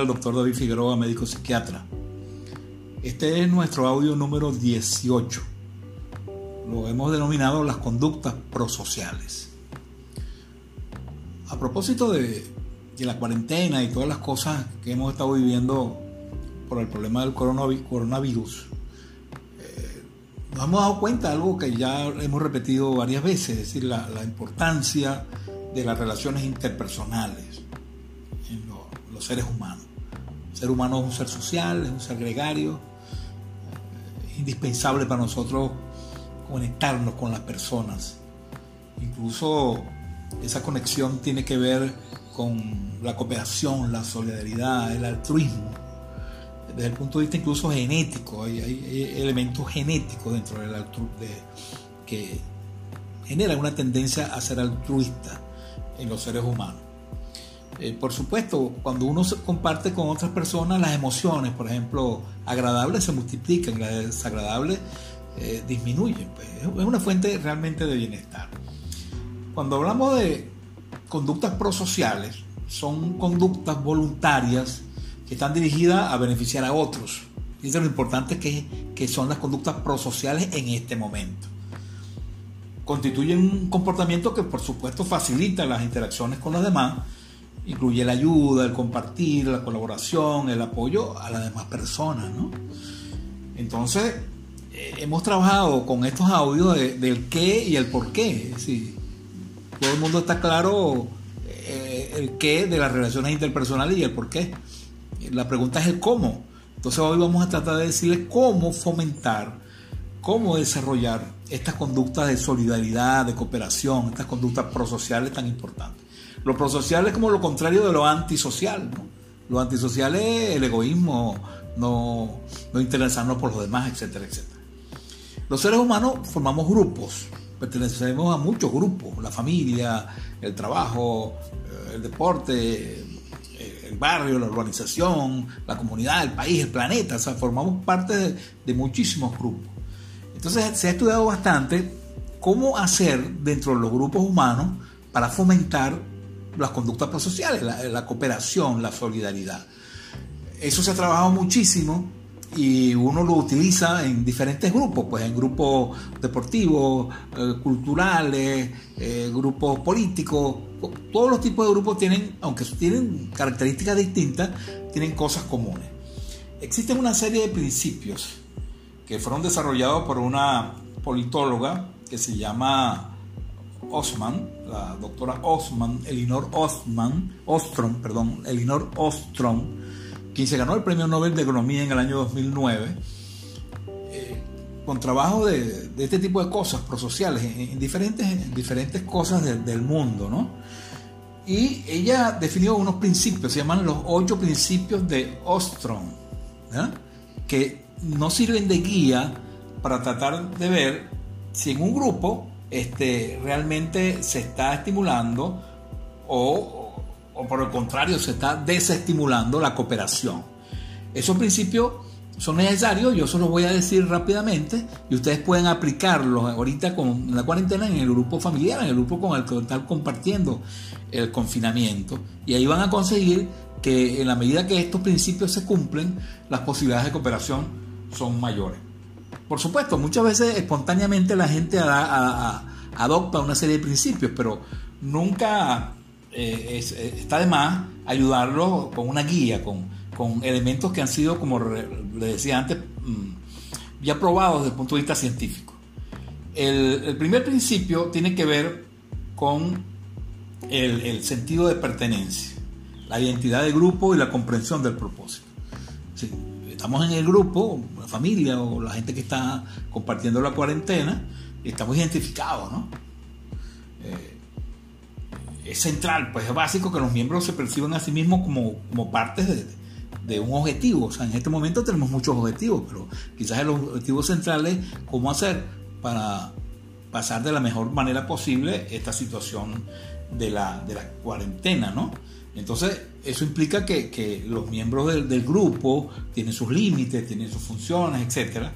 El doctor David Figueroa, médico psiquiatra. Este es nuestro audio número 18. Lo hemos denominado las conductas prosociales. A propósito de, de la cuarentena y todas las cosas que hemos estado viviendo por el problema del coronavirus, eh, nos hemos dado cuenta de algo que ya hemos repetido varias veces, es decir, la, la importancia de las relaciones interpersonales en los seres humanos. El ser humano es un ser social, es un ser gregario, es indispensable para nosotros conectarnos con las personas. Incluso esa conexión tiene que ver con la cooperación, la solidaridad, el altruismo. Desde el punto de vista incluso genético, hay, elementos genéticos dentro del altruismo que generan una tendencia a ser altruista en los seres humanos. Eh, por supuesto, cuando uno se comparte con otras personas, las emociones, por ejemplo, agradables se multiplican, las desagradables eh, disminuyen. Pues, es una fuente realmente de bienestar. Cuando hablamos de conductas prosociales, son conductas voluntarias que están dirigidas a beneficiar a otros. Es lo importante que, que son las conductas prosociales en este momento. Constituyen un comportamiento que por supuesto facilita las interacciones con los demás, incluye la ayuda, el compartir, la colaboración, el apoyo a las demás personas, ¿no? Entonces, eh, hemos trabajado con estos audios del qué y el por qué. Todo el mundo está claro eh, el qué de las relaciones interpersonales y el por qué. La pregunta es el cómo. Entonces hoy vamos a tratar de decirles cómo fomentar, cómo desarrollar estas conductas de solidaridad, de cooperación, estas conductas prosociales tan importantes. Lo prosocial es como lo contrario de lo antisocial. ¿no? Lo antisocial es el egoísmo, no, no interesarnos por los demás, etcétera, etcétera. Los seres humanos formamos grupos, pertenecemos a muchos grupos, la familia, el trabajo, eh, el deporte, eh, el barrio, la urbanización, la comunidad, el país, el planeta, o sea, formamos parte de, de muchísimos grupos. Entonces se ha estudiado bastante cómo hacer dentro de los grupos humanos para fomentar las conductas prosociales, la, la cooperación, la solidaridad. Eso se ha trabajado muchísimo y uno lo utiliza en diferentes grupos, pues en grupos deportivos, eh, culturales, eh, grupos políticos, todos los tipos de grupos tienen, aunque tienen características distintas, tienen cosas comunes. Existen una serie de principios que fueron desarrollados por una politóloga que se llama Osman, la doctora Osman, Elinor Osman, Ostrom, perdón, Elinor Ostrom, quien se ganó el Premio Nobel de Economía en el año 2009, eh, con trabajo de, este tipo de cosas prosociales, en, en diferentes, en diferentes cosas de, del mundo, ¿no? Y ella definió unos principios, se llaman los ocho principios de Ostrom, que no sirven de guía para tratar de ver si en un grupo este, realmente se está estimulando o, o, por el contrario se está desestimulando la cooperación. Esos principios son necesarios, yo se los voy a decir rápidamente y ustedes pueden aplicarlos ahorita con la cuarentena en el grupo familiar, en el grupo con el que están compartiendo el confinamiento y ahí van a conseguir que en la medida que estos principios se cumplen, las posibilidades de cooperación son mayores. Por supuesto, muchas veces espontáneamente la gente adopta una serie de principios, pero nunca eh, es, está de más ayudarlos con una guía, con, elementos que han sido, como le decía antes, mm, ya probados desde el punto de vista científico. El, primer principio tiene que ver con el, el sentido de pertenencia. la identidad de grupo y la comprensión del propósito. Estamos en el grupo, la familia o la gente que está compartiendo la cuarentena, estamos identificados, ¿no? Eh, es central, pues es básico que los miembros se perciban a sí mismos como, como partes de, de un objetivo. O sea, en este momento tenemos muchos objetivos, pero quizás el objetivo central es cómo hacer para pasar de la mejor manera posible esta situación de la, de la cuarentena, ¿no? Entonces, eso implica que, los miembros del, del, grupo tienen sus límites, tienen sus funciones, etcétera.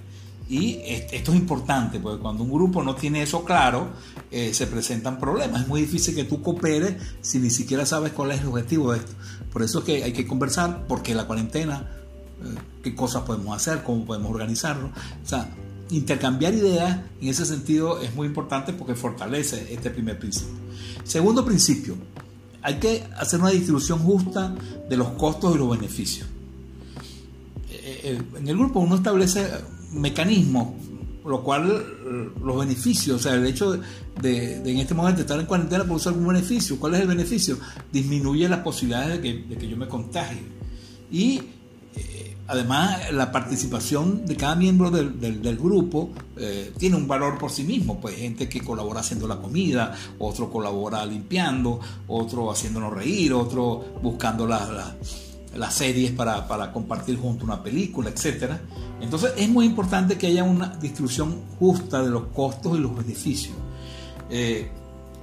Y esto es importante, porque cuando un grupo no tiene eso claro, eh, se presentan problemas. Es muy difícil que tú cooperes si ni siquiera sabes cuál es el objetivo de esto. Por eso es que hay que conversar, porque la cuarentena, eh, qué cosas podemos hacer, cómo podemos organizarlo. O sea, intercambiar ideas en ese sentido es muy importante porque fortalece este primer principio. Segundo principio, hay que hacer una distribución justa de los costos y los beneficios. Eh, en el grupo uno establece mecanismo, lo cual eh, los beneficios, o sea, el hecho de, en este momento estar en cuarentena produce algún beneficio. ¿Cuál es el beneficio? Disminuye las posibilidades de que, yo me contagie. Y eh, además la participación de cada miembro del, grupo eh, tiene un valor por sí mismo. Pues gente que colabora haciendo la comida, otro colabora limpiando, otro haciéndonos reír, otro buscando la las series para, para, compartir junto una película, etc. Entonces es muy importante que haya una distribución justa de los costos y los beneficios. Eh,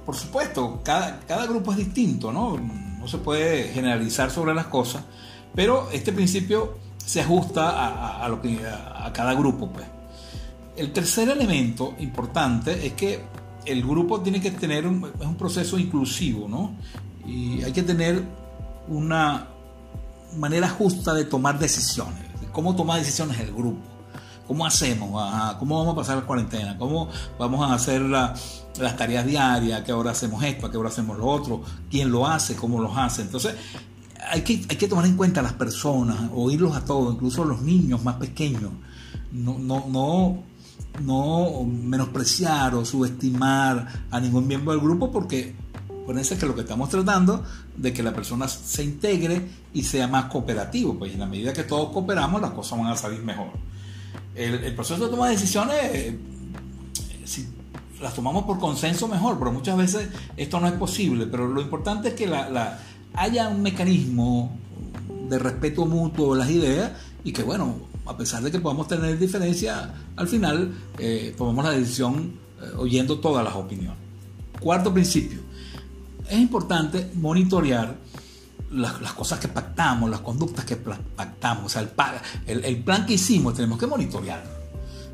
por supuesto, cada, cada, grupo es distinto, ¿no? No se puede generalizar sobre las cosas, pero este principio se ajusta a, a, lo que, a, cada grupo. Pues. El tercer elemento importante es que el grupo tiene que tener un, un proceso inclusivo, ¿no? Y hay que tener una, manera justa de tomar decisiones. ¿Cómo tomar decisiones el grupo? ¿Cómo hacemos? ¿Cómo vamos a pasar la cuarentena? ¿Cómo vamos a hacer las tareas diarias? ¿A qué hora hacemos esto? ¿A qué hora hacemos lo otro? ¿Quién lo hace? ¿Cómo lo hace? Entonces, hay que, hay que tomar en cuenta a las personas, oírlos a todos, incluso los niños más pequeños. No, no, no, no menospreciar o subestimar a ningún miembro del grupo porque Acuérdense que lo que estamos tratando de que la persona se integre y sea más cooperativo, pues en la medida que todos cooperamos las cosas van a salir mejor. El, proceso de toma de decisiones, eh, si las tomamos por consenso mejor, pero muchas veces esto no es posible, pero lo importante es que la, haya un mecanismo de respeto mutuo de las ideas y que bueno, a pesar de que podamos tener diferencias, al final eh, tomamos la decisión eh, oyendo todas las opiniones. Cuarto principio, es importante monitorear las, cosas que pactamos, las conductas que pactamos, o sea, el, el, plan que hicimos tenemos que monitorearlo.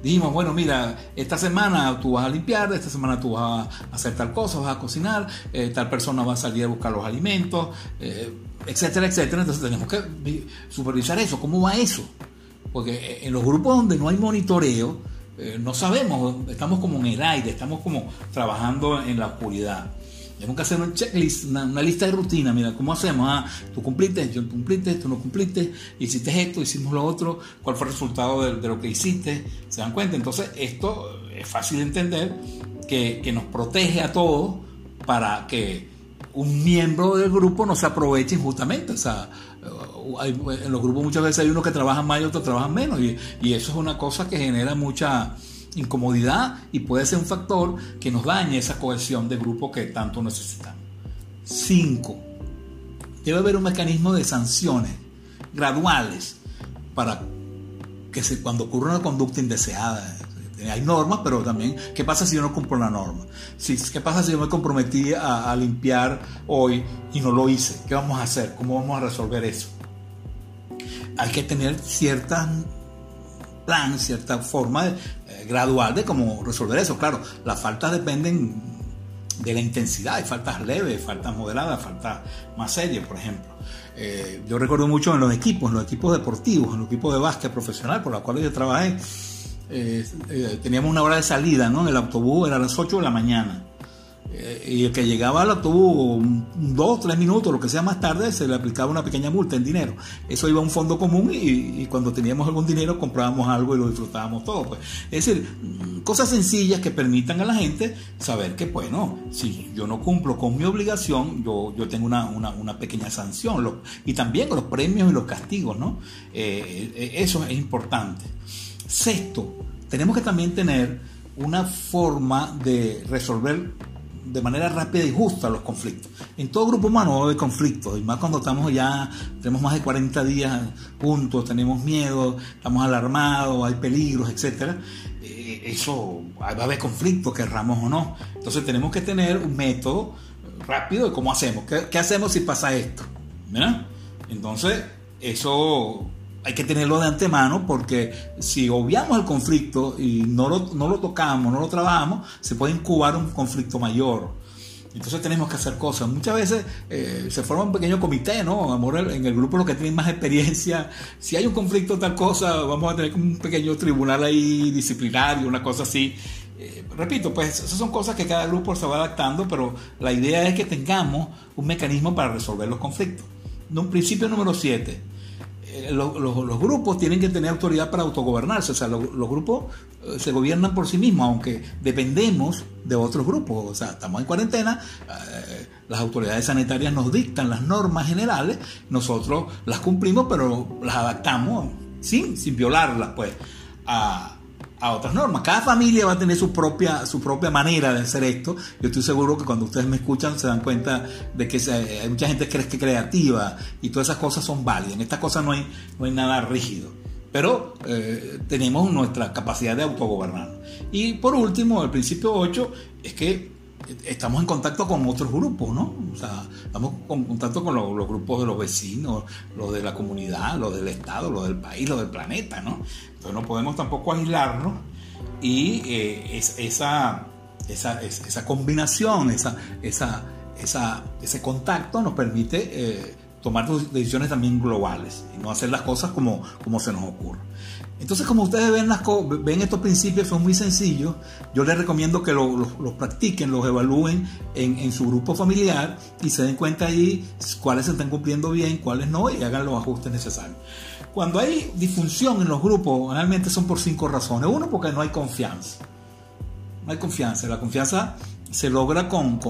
Dijimos, bueno, mira, esta semana tú vas a limpiar, esta semana tú vas a hacer tal cosa, vas a cocinar, eh, tal persona va a salir a buscar los alimentos, eh, etcétera, etcétera. Entonces tenemos que supervisar eso. ¿Cómo va eso? Porque en los grupos donde no hay monitoreo, eh, no sabemos, estamos como en el aire, estamos como trabajando en la oscuridad. Tenemos que hacer un checklist, una, lista de rutina. Mira, ¿cómo hacemos? Ah, tú cumpliste, yo cumpliste, tú no cumpliste, hiciste esto, hicimos lo otro, cuál fue el resultado de, lo que hiciste. ¿Se dan cuenta? Entonces, esto es fácil de entender que, que nos protege a todos para que un miembro del grupo no se aproveche injustamente. O sea, en los grupos muchas veces hay unos que trabajan más y otros trabajan menos. Y, y eso es una cosa que genera mucha incomodidad y puede ser un factor que nos dañe esa cohesión de grupo que tanto necesitamos. 5. Debe haber un mecanismo de sanciones graduales para que se, cuando ocurra una conducta indeseada, eh, hay normas, pero también, ¿qué pasa si yo no cumplo la norma? ¿Qué pasa si yo me comprometí a, a limpiar hoy y no lo hice? ¿Qué vamos a hacer? ¿Cómo vamos a resolver eso? Hay que tener ciertas plan, cierta forma eh, gradual de cómo resolver eso. Claro, las faltas dependen de la intensidad, hay faltas leves, faltas moderadas, faltas más serias, por ejemplo. Eh, yo recuerdo mucho en los equipos, en los equipos deportivos, en los equipos de básquet profesional por los cuales yo trabajé, eh, teníamos una hora de salida, ¿no? En el autobús era a las 8 de la mañana. Eh, y el que llegaba lo tuvo dos, tres minutos, lo que sea más tarde, se le aplicaba una pequeña multa en dinero. Eso iba a un fondo común y, cuando teníamos algún dinero comprábamos algo y lo disfrutábamos todo. Pues. Es decir, mm, cosas sencillas que permitan a la gente saber que, bueno, si yo no cumplo con mi obligación, yo, yo tengo una, una, pequeña sanción. y también los premios y los castigos, ¿no? Eh, eh, eso es importante. Sexto, tenemos que también tener una forma de resolver de manera rápida y justa los conflictos. En todo grupo humano hay conflictos, y más cuando estamos ya, tenemos más de 40 días juntos, tenemos miedo, estamos alarmados, hay peligros, etc. Eh, eso va a haber conflictos, querramos o no. Entonces tenemos que tener un método rápido de cómo hacemos. ¿Qué, hacemos si pasa esto? Entonces, eso hay que tenerlo de antemano porque si obviamos el conflicto y no lo, no lo tocamos, no lo trabajamos, se puede incubar un conflicto mayor. Entonces tenemos que hacer cosas. Muchas veces eh, se forma un pequeño comité, ¿no? Amor, en el grupo los que tienen más experiencia, si hay un conflicto tal cosa, vamos a tener un pequeño tribunal ahí disciplinario, una cosa así. Eh, repito, pues esas son cosas que cada grupo se va adaptando, pero la idea es que tengamos un mecanismo para resolver los conflictos. Un principio número 7 eh, los, grupos tienen que tener autoridad para autogobernarse, o sea, los, grupos eh, se gobiernan por sí mismos, aunque dependemos de otros grupos, o sea, estamos en cuarentena, eh, las autoridades sanitarias nos dictan las normas generales, nosotros las cumplimos, pero las adaptamos sin, sin violarlas, pues, a otras normas. Cada familia va a tener su propia, su propia manera de hacer esto. Yo estoy seguro que cuando ustedes me escuchan se dan cuenta de que hay mucha gente que es creativa y todas esas cosas son válidas. En estas cosas no hay, no hay nada rígido. Pero eh, tenemos nuestra capacidad de autogobernar. Y por último, el principio 8 es que estamos en contacto con otros grupos, ¿no? O sea, estamos en contacto con los, grupos de los vecinos, los de la comunidad, los del Estado, los del país, los del planeta, ¿no? Entonces no podemos tampoco aislarnos y eh, esa, esa, esa, combinación, esa, esa, esa, ese contacto nos permite eh, tomar decisiones también globales y no hacer las cosas como, como se nos ocurre. Entonces, como ustedes ven, las ven estos principios, son muy sencillos. Yo les recomiendo que los practiquen, los evalúen en, su grupo familiar y se den cuenta ahí cuáles se están cumpliendo bien, cuáles no, y hagan los ajustes necesarios. Cuando hay disfunción en los grupos, realmente son por cinco razones. Uno, porque no hay confianza. No hay confianza. La confianza se logra con,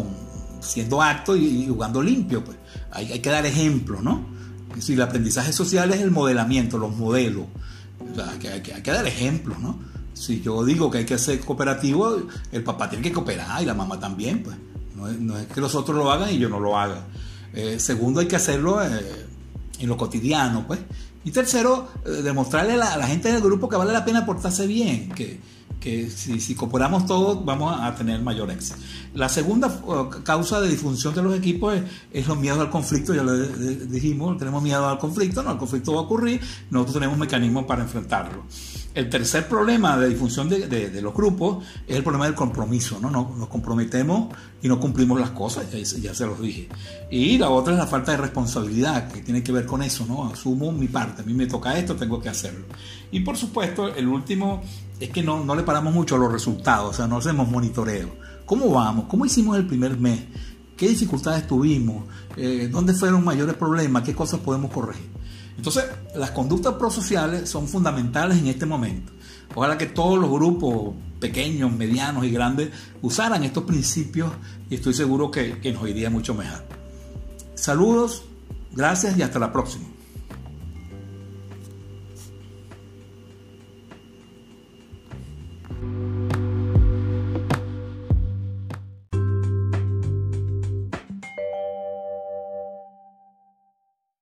siendo acto y, jugando limpio. Pues. Hay, hay que dar ejemplo, ¿no? Si el aprendizaje social es el modelamiento, los modelos hay, que, dar ejemplos, ¿no? Si yo digo que hay que ser cooperativo, el papá tiene que cooperar y la mamá también, pues. No es, que los otros lo hagan y yo no lo haga. Eh, segundo, hay que hacerlo eh, en lo cotidiano, pues. Y tercero, eh, demostrarle a la, gente del grupo que vale la pena portarse bien, que, que si, cooperamos todos vamos a tener mayor éxito. La segunda uh, causa de disfunción de los equipos es, los miedos al conflicto, ya lo dijimos, tenemos miedo al conflicto, no, el conflicto va a ocurrir, nosotros tenemos mecanismos para enfrentarlo. El tercer problema de disfunción de, los grupos es el problema del compromiso, ¿no? Nos, comprometemos y no cumplimos las cosas, ya, ya, se los dije. Y la otra es la falta de responsabilidad, que tiene que ver con eso, ¿no? Asumo mi parte, a mí me toca esto, tengo que hacerlo. Y por supuesto, el último es que no, no le paramos mucho a los resultados, o sea, no hacemos monitoreo. ¿Cómo vamos? ¿Cómo hicimos el primer mes? ¿Qué dificultades tuvimos? Eh, ¿Dónde fueron mayores problemas? ¿Qué cosas podemos corregir? Entonces, las conductas prosociales son fundamentales en este momento. Ojalá que todos los grupos pequeños, medianos y grandes usaran estos principios y estoy seguro que, que nos iría mucho mejor. Saludos, gracias y hasta la próxima.